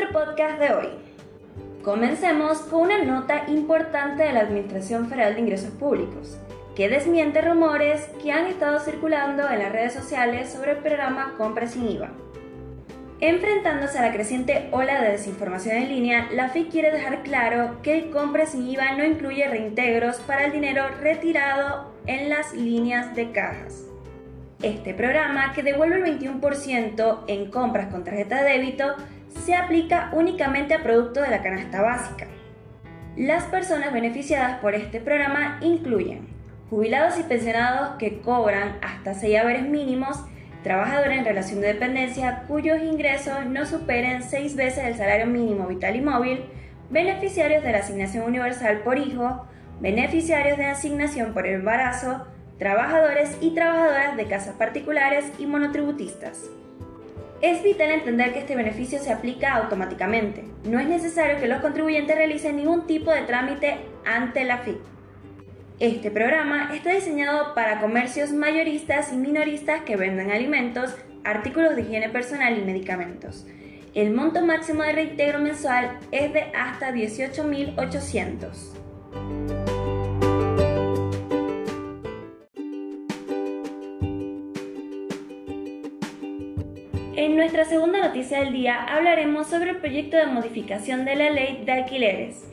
nuestro podcast de hoy. Comencemos con una nota importante de la Administración Federal de Ingresos Públicos, que desmiente rumores que han estado circulando en las redes sociales sobre el programa Compra sin IVA. Enfrentándose a la creciente ola de desinformación en línea, la FIC quiere dejar claro que el compra sin IVA no incluye reintegros para el dinero retirado en las líneas de cajas. Este programa, que devuelve el 21% en compras con tarjeta de débito, se aplica únicamente a productos de la canasta básica. Las personas beneficiadas por este programa incluyen jubilados y pensionados que cobran hasta 6 haberes mínimos, trabajadores en relación de dependencia cuyos ingresos no superen 6 veces el salario mínimo vital y móvil, beneficiarios de la asignación universal por hijo, beneficiarios de asignación por embarazo, trabajadores y trabajadoras de casas particulares y monotributistas. Es vital entender que este beneficio se aplica automáticamente. No es necesario que los contribuyentes realicen ningún tipo de trámite ante la FIC. Este programa está diseñado para comercios mayoristas y minoristas que venden alimentos, artículos de higiene personal y medicamentos. El monto máximo de reintegro mensual es de hasta 18.800. En nuestra segunda noticia del día hablaremos sobre el proyecto de modificación de la ley de alquileres,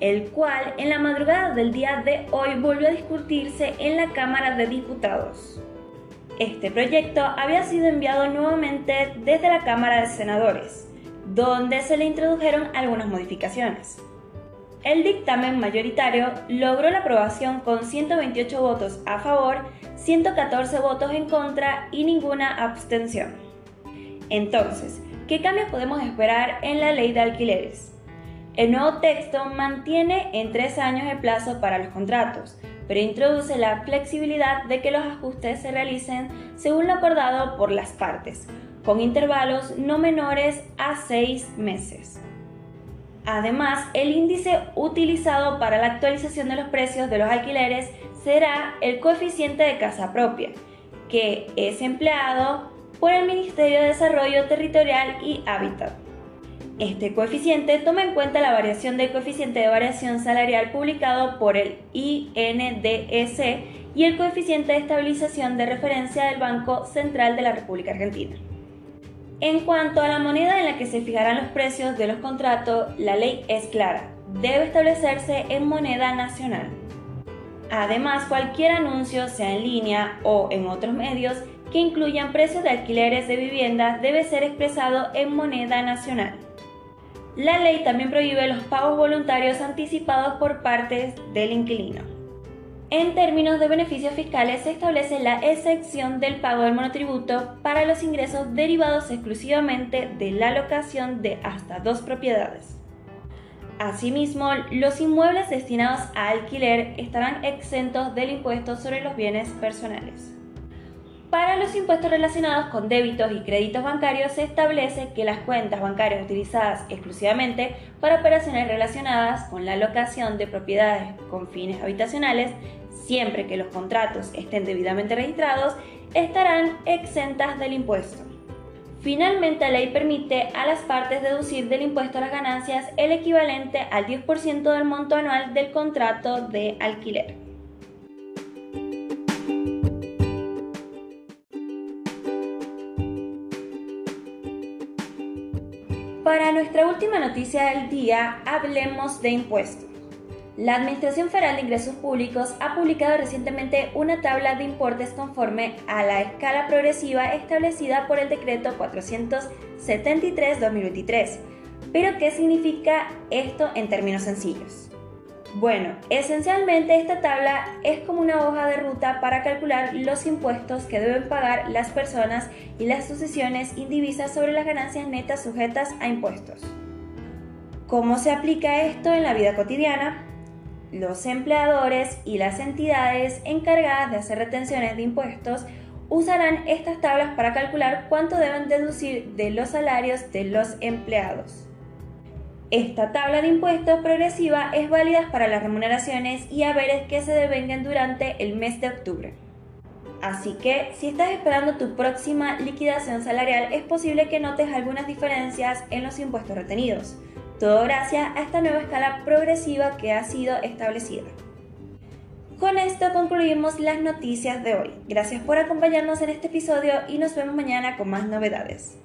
el cual en la madrugada del día de hoy volvió a discutirse en la Cámara de Diputados. Este proyecto había sido enviado nuevamente desde la Cámara de Senadores, donde se le introdujeron algunas modificaciones. El dictamen mayoritario logró la aprobación con 128 votos a favor, 114 votos en contra y ninguna abstención. Entonces, ¿qué cambios podemos esperar en la ley de alquileres? El nuevo texto mantiene en tres años el plazo para los contratos, pero introduce la flexibilidad de que los ajustes se realicen según lo acordado por las partes, con intervalos no menores a seis meses. Además, el índice utilizado para la actualización de los precios de los alquileres será el coeficiente de casa propia, que es empleado por el Ministerio de Desarrollo Territorial y Hábitat. Este coeficiente toma en cuenta la variación del coeficiente de variación salarial publicado por el INDEC y el coeficiente de estabilización de referencia del Banco Central de la República Argentina. En cuanto a la moneda en la que se fijarán los precios de los contratos, la ley es clara, debe establecerse en moneda nacional. Además, cualquier anuncio, sea en línea o en otros medios, que incluyan precios de alquileres de viviendas debe ser expresado en moneda nacional. La ley también prohíbe los pagos voluntarios anticipados por parte del inquilino. En términos de beneficios fiscales se establece la excepción del pago del monotributo para los ingresos derivados exclusivamente de la locación de hasta dos propiedades. Asimismo, los inmuebles destinados a alquiler estarán exentos del impuesto sobre los bienes personales. Para los impuestos relacionados con débitos y créditos bancarios se establece que las cuentas bancarias utilizadas exclusivamente para operaciones relacionadas con la locación de propiedades con fines habitacionales, siempre que los contratos estén debidamente registrados, estarán exentas del impuesto. Finalmente, la ley permite a las partes deducir del impuesto a las ganancias el equivalente al 10% del monto anual del contrato de alquiler. Para nuestra última noticia del día, hablemos de impuestos. La Administración Federal de Ingresos Públicos ha publicado recientemente una tabla de importes conforme a la escala progresiva establecida por el decreto 473-2023. Pero, ¿qué significa esto en términos sencillos? Bueno, esencialmente esta tabla es como una hoja de ruta para calcular los impuestos que deben pagar las personas y las sucesiones indivisas sobre las ganancias netas sujetas a impuestos. ¿Cómo se aplica esto en la vida cotidiana? Los empleadores y las entidades encargadas de hacer retenciones de impuestos usarán estas tablas para calcular cuánto deben deducir de los salarios de los empleados. Esta tabla de impuestos progresiva es válida para las remuneraciones y haberes que se devengan durante el mes de octubre. Así que si estás esperando tu próxima liquidación salarial es posible que notes algunas diferencias en los impuestos retenidos. Todo gracias a esta nueva escala progresiva que ha sido establecida. Con esto concluimos las noticias de hoy. Gracias por acompañarnos en este episodio y nos vemos mañana con más novedades.